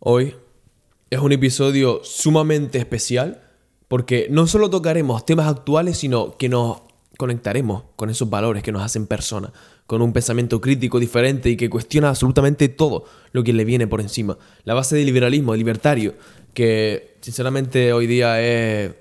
Hoy es un episodio sumamente especial porque no solo tocaremos temas actuales, sino que nos conectaremos con esos valores que nos hacen personas, con un pensamiento crítico diferente y que cuestiona absolutamente todo lo que le viene por encima. La base del liberalismo, el libertario, que sinceramente hoy día es,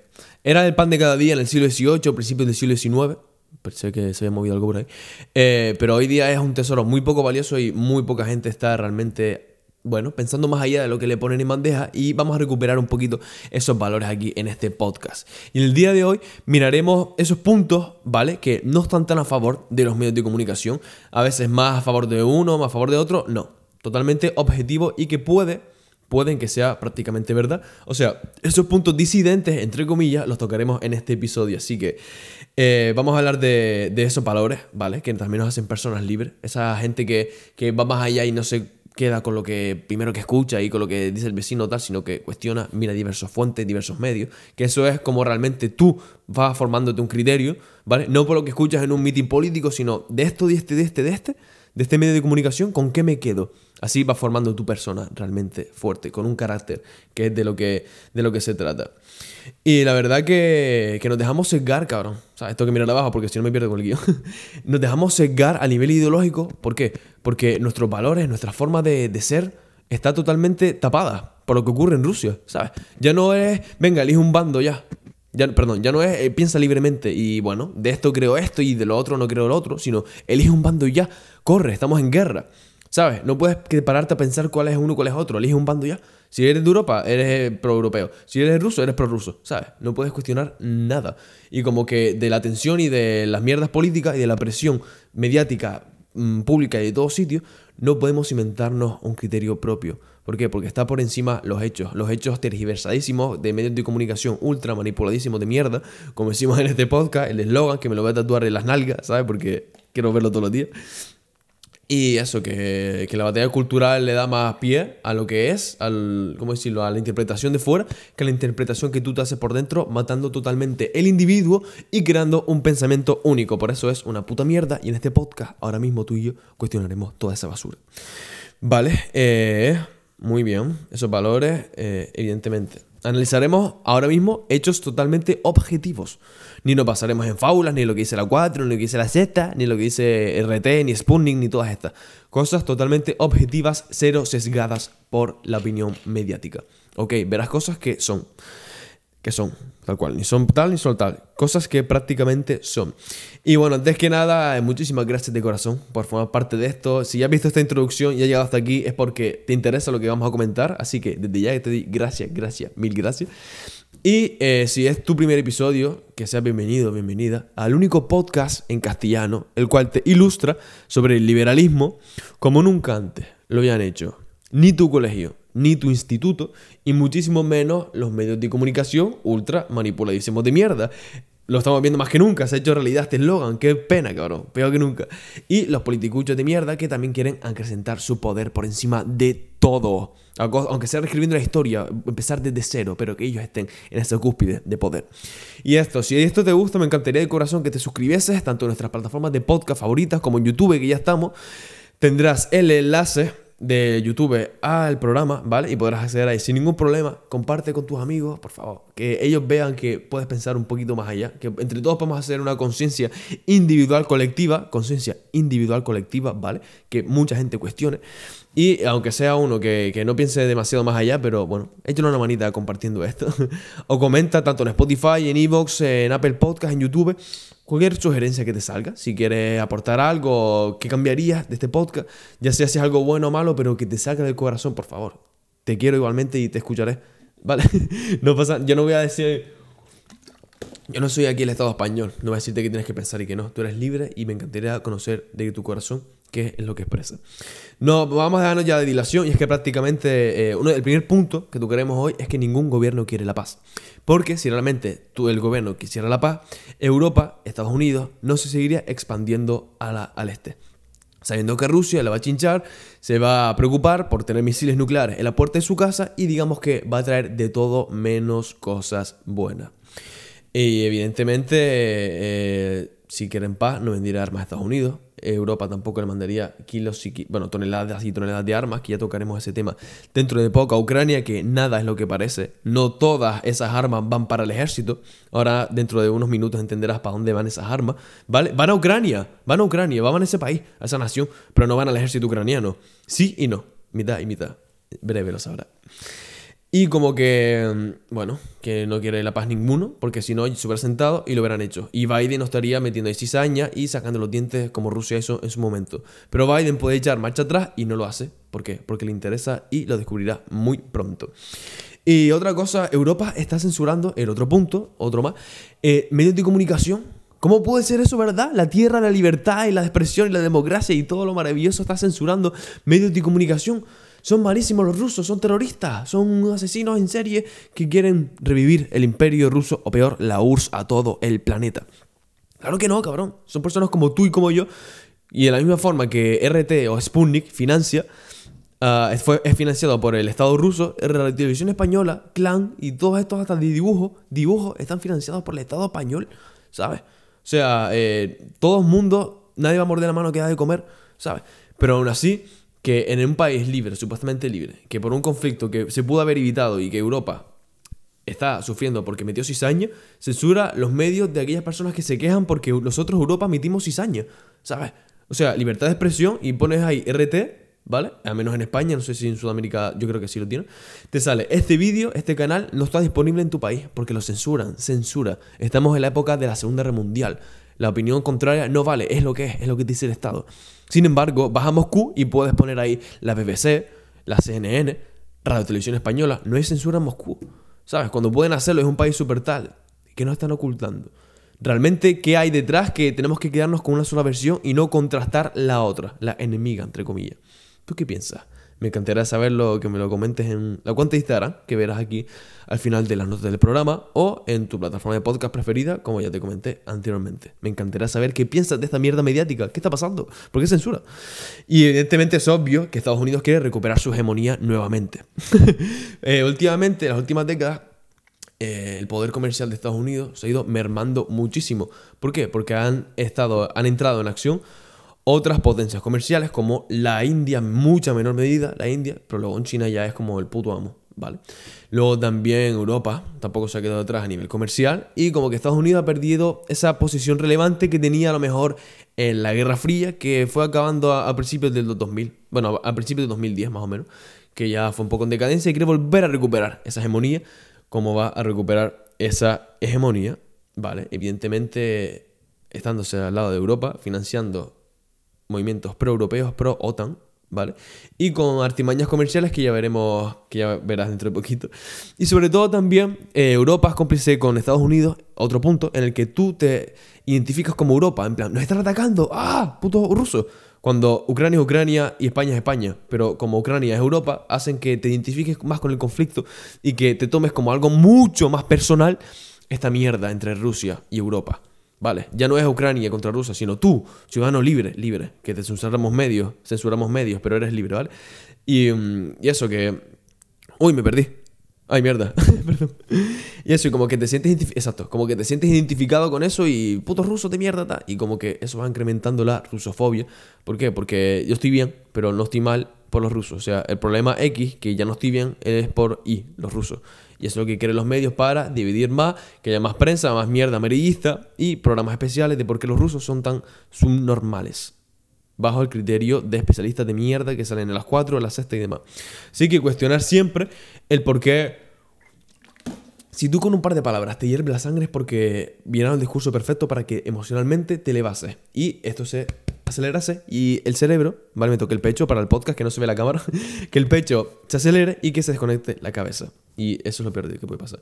era el pan de cada día en el siglo XVIII, principios del siglo XIX. Pensé que se había movido algo por ahí. Eh, pero hoy día es un tesoro muy poco valioso y muy poca gente está realmente bueno, pensando más allá de lo que le ponen en bandeja y vamos a recuperar un poquito esos valores aquí en este podcast. Y en el día de hoy miraremos esos puntos, ¿vale? Que no están tan a favor de los medios de comunicación, a veces más a favor de uno, más a favor de otro, no, totalmente objetivo y que puede, pueden que sea prácticamente verdad. O sea, esos puntos disidentes, entre comillas, los tocaremos en este episodio, así que eh, vamos a hablar de, esos valores, ¿vale? Que también nos hacen personas libres, esa gente que, que va más allá y no se queda con lo que primero que escucha y con lo que dice el vecino tal, sino que cuestiona, mira diversas fuentes, diversos medios, que eso es como realmente tú vas formándote un criterio, ¿vale? No por lo que escuchas en un meeting político, sino de esto, de este, de este, de este, de este medio de comunicación, ¿con qué me quedo? Así vas formando tu persona realmente fuerte, con un carácter, que es de lo que, de lo que se trata. Y la verdad que, que nos dejamos sesgar, cabrón. O sea, esto que mirar abajo, porque si no me pierdo con el guion. nos dejamos sesgar a nivel ideológico. ¿Por qué? Porque nuestros valores, nuestra forma de, de ser, está totalmente tapada por lo que ocurre en Rusia, ¿sabes? Ya no es, venga, elige un bando ya. Ya, perdón, ya no es eh, piensa libremente y bueno, de esto creo esto y de lo otro no creo lo otro, sino elige un bando y ya, corre, estamos en guerra. ¿Sabes? No puedes pararte a pensar cuál es uno, cuál es otro. Elige un bando ya. Si eres de Europa, eres eh, pro-europeo. Si eres ruso, eres pro-ruso. ¿Sabes? No puedes cuestionar nada. Y como que de la tensión y de las mierdas políticas y de la presión mediática mm, pública y de todos sitios, no podemos inventarnos un criterio propio. ¿Por qué? Porque está por encima los hechos. Los hechos tergiversadísimos de medios de comunicación ultra manipuladísimos de mierda. Como decimos en este podcast, el eslogan que me lo voy a tatuar en las nalgas, ¿sabes? Porque quiero verlo todos los días. Y eso, que, la batalla cultural le da más pie a lo que es, al, ¿cómo decirlo?, a la interpretación de fuera, que a la interpretación que tú te haces por dentro, matando totalmente el individuo y creando un pensamiento único. Por eso es una puta mierda. Y en este podcast, ahora mismo tú y yo cuestionaremos toda esa basura. Vale, eh, muy bien. Esos valores, eh, evidentemente. Analizaremos ahora mismo hechos totalmente objetivos. Ni nos pasaremos en fábulas, ni lo que dice la 4, ni lo que dice la Z, ni lo que dice RT, ni Spooning, ni todas estas. Cosas totalmente objetivas, cero sesgadas por la opinión mediática. Ok, verás cosas que son que son, tal cual, ni son tal ni son tal, cosas que prácticamente son. Y bueno, antes que nada, muchísimas gracias de corazón por formar parte de esto. Si ya has visto esta introducción y has llegado hasta aquí es porque te interesa lo que vamos a comentar, así que desde ya te di gracias, gracias, mil gracias. Y eh, si es tu primer episodio, que seas bienvenido, bienvenida al único podcast en castellano, el cual te ilustra sobre el liberalismo como nunca antes lo habían hecho. Ni tu colegio, ni tu instituto, y muchísimo menos los medios de comunicación ultra manipuladísimos de mierda. Lo estamos viendo más que nunca, se ha hecho realidad este eslogan, qué pena, cabrón, peor que nunca. Y los politicuchos de mierda que también quieren acrecentar su poder por encima de todo. Aunque sea reescribiendo la historia, empezar desde cero, pero que ellos estén en esa cúspide de poder. Y esto, si esto te gusta, me encantaría de corazón que te suscribieses tanto en nuestras plataformas de podcast favoritas como en YouTube, que ya estamos. Tendrás el enlace de YouTube al programa, ¿vale? Y podrás acceder ahí sin ningún problema. Comparte con tus amigos, por favor. Que ellos vean que puedes pensar un poquito más allá. Que entre todos podemos hacer una conciencia individual colectiva. Conciencia individual colectiva, ¿vale? Que mucha gente cuestione. Y aunque sea uno que, que no piense demasiado más allá, pero bueno, échale una manita compartiendo esto. o comenta tanto en Spotify, en Evox, en Apple Podcast, en YouTube cualquier sugerencia que te salga, si quieres aportar algo, que cambiarías de este podcast, ya sea si es algo bueno o malo, pero que te salga del corazón, por favor. Te quiero igualmente y te escucharé. ¿Vale? no pasa, yo no voy a decir, yo no soy aquí el Estado español, no voy a decirte que tienes que pensar y que no. Tú eres libre y me encantaría conocer de tu corazón qué es lo que expresa. No, vamos a dejarnos ya de dilación y es que prácticamente eh, uno, el primer punto que tú queremos hoy es que ningún gobierno quiere la paz. Porque si realmente tú, el gobierno quisiera la paz, Europa, Estados Unidos, no se seguiría expandiendo a la, al este. Sabiendo que Rusia la va a chinchar, se va a preocupar por tener misiles nucleares en la puerta de su casa y digamos que va a traer de todo menos cosas buenas. Y evidentemente, eh, si quieren paz, no vendirá armas a Estados Unidos, Europa tampoco le mandaría kilos y, bueno, toneladas y toneladas de armas, que ya tocaremos ese tema dentro de poco a Ucrania, que nada es lo que parece. No todas esas armas van para el ejército. Ahora, dentro de unos minutos entenderás para dónde van esas armas. ¿Vale? Van a Ucrania, van a Ucrania, van a ese país, a esa nación, pero no van al ejército ucraniano. Sí y no, mitad y mitad. Breve lo sabrá. Y como que, mm, bueno, que no quiere la paz ninguno, porque si no, se hubiera sentado y lo hubieran hecho. Y Biden no estaría metiendo cizaña y sacando los dientes como Rusia hizo en su momento. Pero Biden puede echar marcha atrás y no lo hace. ¿Por qué? Porque le interesa y lo descubrirá muy pronto. Y otra cosa, Europa está censurando, el otro punto, otro más, eh, medios de comunicación. ¿Cómo puede ser eso, verdad? La tierra, la libertad y la expresión y la democracia y todo lo maravilloso está censurando medios de comunicación. Son malísimos los rusos, son terroristas, son asesinos en serie que quieren revivir el imperio ruso o peor, la URSS a todo el planeta. Claro que no, cabrón. Son personas como tú y como yo. Y de la misma forma que RT o Sputnik financia, uh, fue, es financiado por el Estado ruso, la televisión española, Clan y todos estos hasta de dibujo, dibujos están financiados por el Estado español, ¿sabes? O sea, eh, todo el mundo, nadie va a morder la mano que da de comer, ¿sabes? Pero aún así, que en un país libre, supuestamente libre, que por un conflicto que se pudo haber evitado y que Europa está sufriendo porque metió cizaña, censura los medios de aquellas personas que se quejan porque nosotros Europa metimos cizaña, ¿sabes? O sea, libertad de expresión y pones ahí RT, ¿vale? Al menos en España, no sé si en Sudamérica yo creo que sí lo tiene. Te sale, este vídeo, este canal no está disponible en tu país porque lo censuran, censura. Estamos en la época de la Segunda Guerra Mundial. La opinión contraria no vale, es lo que es, es lo que dice el Estado. Sin embargo, vas a Moscú y puedes poner ahí la BBC, la CNN, Radio Televisión Española. No hay censura en Moscú. ¿Sabes? Cuando pueden hacerlo es un país súper tal que no están ocultando. Realmente, ¿qué hay detrás? Que tenemos que quedarnos con una sola versión y no contrastar la otra, la enemiga, entre comillas. ¿Tú qué piensas? Me encantaría saberlo, que me lo comentes en la cuenta de Instagram, que verás aquí al final de las notas del programa, o en tu plataforma de podcast preferida, como ya te comenté anteriormente. Me encantaría saber qué piensas de esta mierda mediática. ¿Qué está pasando? ¿Por qué censura? Y evidentemente es obvio que Estados Unidos quiere recuperar su hegemonía nuevamente. Eh, últimamente, en las últimas décadas, eh, el poder comercial de Estados Unidos se ha ido mermando muchísimo. ¿Por qué? Porque han, estado, han entrado en acción otras potencias comerciales como la India en mucha menor medida, la India, pero luego en China ya es como el puto amo, ¿vale? Luego también Europa tampoco se ha quedado atrás a nivel comercial y como que Estados Unidos ha perdido esa posición relevante que tenía a lo mejor en la Guerra Fría que fue acabando a, principios del 2000, bueno, a principios del 2010 más o menos, que ya fue un poco en decadencia y quiere volver a recuperar esa hegemonía. ¿Cómo va a recuperar esa hegemonía? Vale, evidentemente estándose al lado de Europa, financiando movimientos pro-europeos, pro-OTAN, ¿vale? Y con artimañas comerciales que ya veremos, que ya verás dentro de poquito. Y sobre todo también eh, Europa es cómplice con Estados Unidos, otro punto en el que tú te identificas como Europa, en plan, nos están atacando, ¡ah! Puto ruso. Cuando Ucrania es Ucrania y España es España, pero como Ucrania es Europa, hacen que te identifiques más con el conflicto y que te tomes como algo mucho más personal esta mierda entre Rusia y Europa. Vale, ya no es Ucrania contra Rusia, sino tú, ciudadano libre, libre, que te censuramos medios, censuramos medios, pero eres libre, ¿vale? Y, mm, y eso que... Uy, me perdí. Ay, mierda. Perdón. Y eso, y como que te sientes exacto, como que te sientes identificado con eso y puto ruso de mierda, ta. y como que eso va incrementando la rusofobia. ¿Por qué? Porque yo estoy bien, pero no estoy mal por los rusos. O sea, el problema X, que ya no estoy bien, es por Y, los rusos. Y eso es lo que quieren los medios para dividir más, que haya más prensa, más mierda amarillista y programas especiales de por qué los rusos son tan subnormales. Bajo el criterio de especialistas de mierda que salen a las 4, a las 6 y demás. Así que cuestionar siempre el por qué. Si tú con un par de palabras te hierve la sangre es porque viene el discurso perfecto para que emocionalmente te levases. Y esto se acelerase y el cerebro, ¿vale? Me toque el pecho para el podcast que no se ve la cámara, que el pecho se acelere y que se desconecte la cabeza. Y eso es lo peor que puede pasar.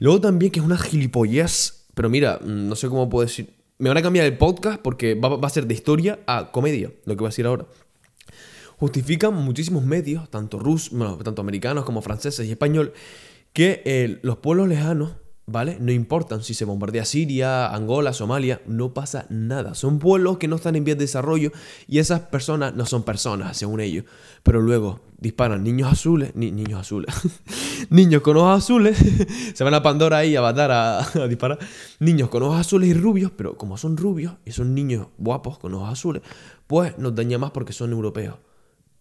Luego también que es una gilipollez, pero mira, mm, no sé cómo puedo decir. Me van a cambiar el podcast porque va, a ser de historia a comedia, lo que voy a decir ahora. Justifican muchísimos medios, tanto rus, tanto americanos como franceses y español, que eh, los pueblos lejanos ¿vale? No importan si se bombardea Siria, Angola, Somalia, no pasa nada. Son pueblos que no están en vías de desarrollo y esas personas no son personas, según ellos. Pero luego disparan niños azules, ni, niños azules, Niños con ojos azules, se van a Pandora ahí a matar, a, disparar. Niños con ojos azules y rubios, pero como son rubios y son niños guapos con ojos azules, pues nos daña más porque son europeos.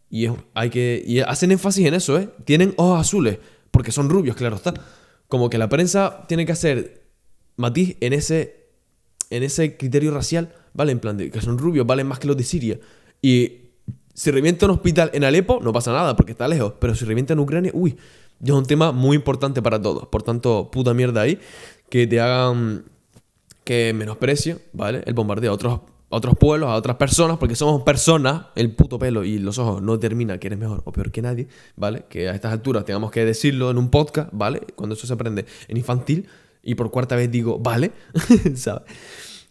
Y, hay que, y hacen énfasis en eso, ¿eh? Tienen ojos azules, porque son rubios, claro está. Como que la prensa tiene que hacer matiz en ese, en ese criterio racial, ¿vale? En plan de que son rubios, valen más que los de Siria. Y si revienta un hospital en Alepo, no pasa nada porque está lejos. Pero si revienta en Ucrania, uy, ya es un tema muy importante para todos. Por tanto, puta mierda ahí, que te hagan que menosprecie, ¿vale? El bombardeo a otros, otros pueblos, a otras personas, porque somos personas, el puto pelo y los ojos no determina que eres mejor o peor que nadie, ¿vale? Que a estas alturas tengamos que decirlo en un podcast, ¿vale? Cuando eso se aprende en infantil y por cuarta vez digo, ¿vale? ¿Sabes?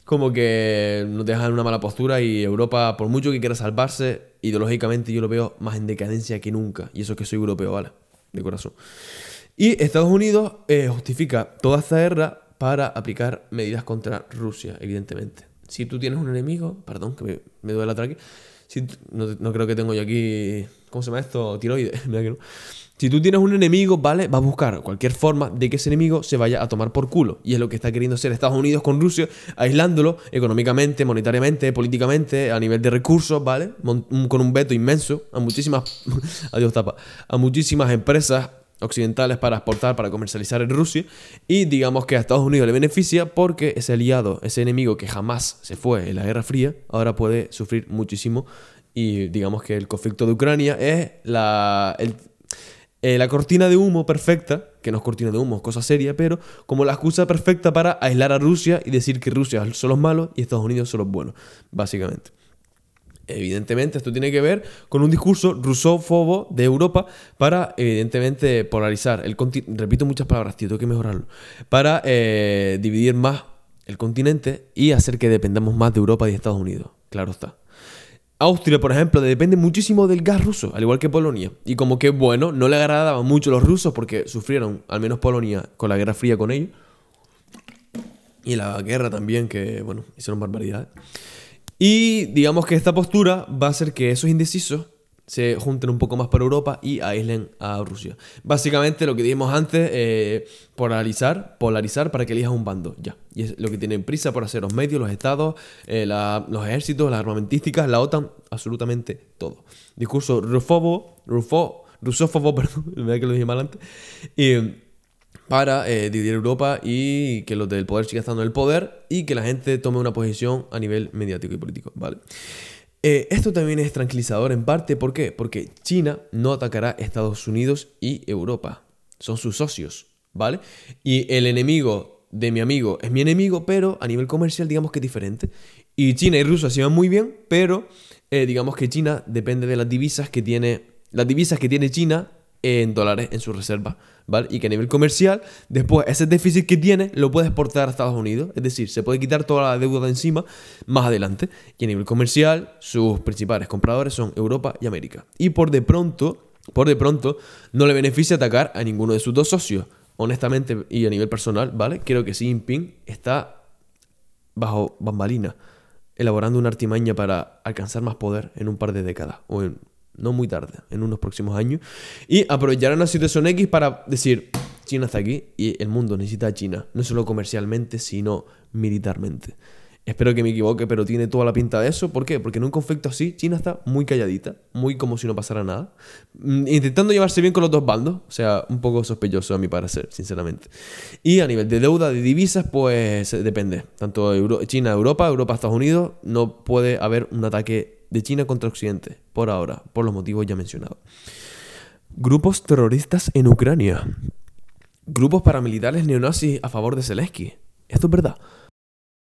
Como que nos dejan en una mala postura y Europa, por mucho que quiera salvarse, ideológicamente yo lo veo más en decadencia que nunca. Y eso que soy europeo, ¿vale? De corazón. Y Estados Unidos eh, justifica toda esta guerra para aplicar medidas contra Rusia, evidentemente. Si tú tienes un enemigo, perdón, que me, duele la traque, si, no, no, creo que tengo yo aquí, ¿cómo se llama esto? Tiroides, mira que no. Si tú tienes un enemigo, ¿vale? Va a buscar cualquier forma de que ese enemigo se vaya a tomar por culo. Y es lo que está queriendo hacer Estados Unidos con Rusia, aislándolo económicamente, monetariamente, políticamente, a nivel de recursos, ¿vale? Con un veto inmenso a muchísimas. adiós, tapa. A muchísimas empresas occidentales para exportar, para comercializar en Rusia. Y digamos que a Estados Unidos le beneficia porque ese aliado, ese enemigo que jamás se fue en la Guerra Fría, ahora puede sufrir muchísimo. Y digamos que el conflicto de Ucrania es la, eh, la cortina de humo perfecta, que no es cortina de humo, es cosa seria, pero como la excusa perfecta para aislar a Rusia y decir que Rusia son los malos y Estados Unidos son los buenos, básicamente. Evidentemente, esto tiene que ver con un discurso rusófobo de Europa para, evidentemente, polarizar el. Repito muchas palabras, tío, tengo que mejorarlo. Para eh, dividir más el continente y hacer que dependamos más de Europa y Estados Unidos. Claro está. Austria, por ejemplo, depende muchísimo del gas ruso, al igual que Polonia. Y como que, bueno, no le agradaba mucho los rusos porque sufrieron, al menos Polonia, con la Guerra Fría con ellos. Y la guerra también, que, bueno, hicieron barbaridades. Y digamos que esta postura va a hacer que esos indecisos se junten un poco más para Europa y aíslen a Rusia. Básicamente lo que dijimos antes, eh, polarizar, polarizar para que elijas un bando, ya. Y es lo que tienen prisa por hacer los medios, los estados, eh, los ejércitos, las armamentísticas, la OTAN, absolutamente todo. Discurso rufobo, rufo, rusófobo, perdón, me que lo dije mal antes, para eh, dividir Europa y que los del poder sigan estando en el poder y que la gente tome una posición a nivel mediático y político, ¿vale? Eh, esto también es tranquilizador en parte, ¿por qué? Porque China no atacará Estados Unidos y Europa. Son sus socios, ¿vale? Y el enemigo de mi amigo es mi enemigo, pero a nivel comercial digamos que es diferente. Y China y Rusia se van muy bien, pero eh, digamos que China depende de las divisas que tiene, las divisas que tiene China en dólares en su reserva, ¿vale? Y que a nivel comercial, después ese déficit que tiene lo puede exportar a Estados Unidos, es decir, se puede quitar toda la deuda de encima más adelante. Y a nivel comercial, sus principales compradores son Europa y América. Y por de pronto, por de pronto, no le beneficia atacar a ninguno de sus dos socios. Honestamente y a nivel personal, ¿vale? Creo que Xi Jinping está bajo bambalina, elaborando una artimaña para alcanzar más poder en un par de décadas o en no muy tarde, en unos próximos años, y aprovecharán la situación X para decir, China está aquí y el mundo necesita a China, no solo comercialmente, sino militarmente. Espero que me equivoque, pero tiene toda la pinta de eso. ¿Por qué? Porque en un conflicto así, China está muy calladita, muy como si no pasara nada, mm, intentando llevarse bien con los dos bandos, o sea, un poco sospechoso a mi parecer, sinceramente. Y a nivel de deuda, de divisas, pues depende. Tanto China, Europa, Europa, Estados Unidos, no puede haber un ataque de China contra Occidente, por ahora, por los motivos ya mencionados. Grupos terroristas en Ucrania. Grupos paramilitares neonazis a favor de Zelensky. Esto es verdad.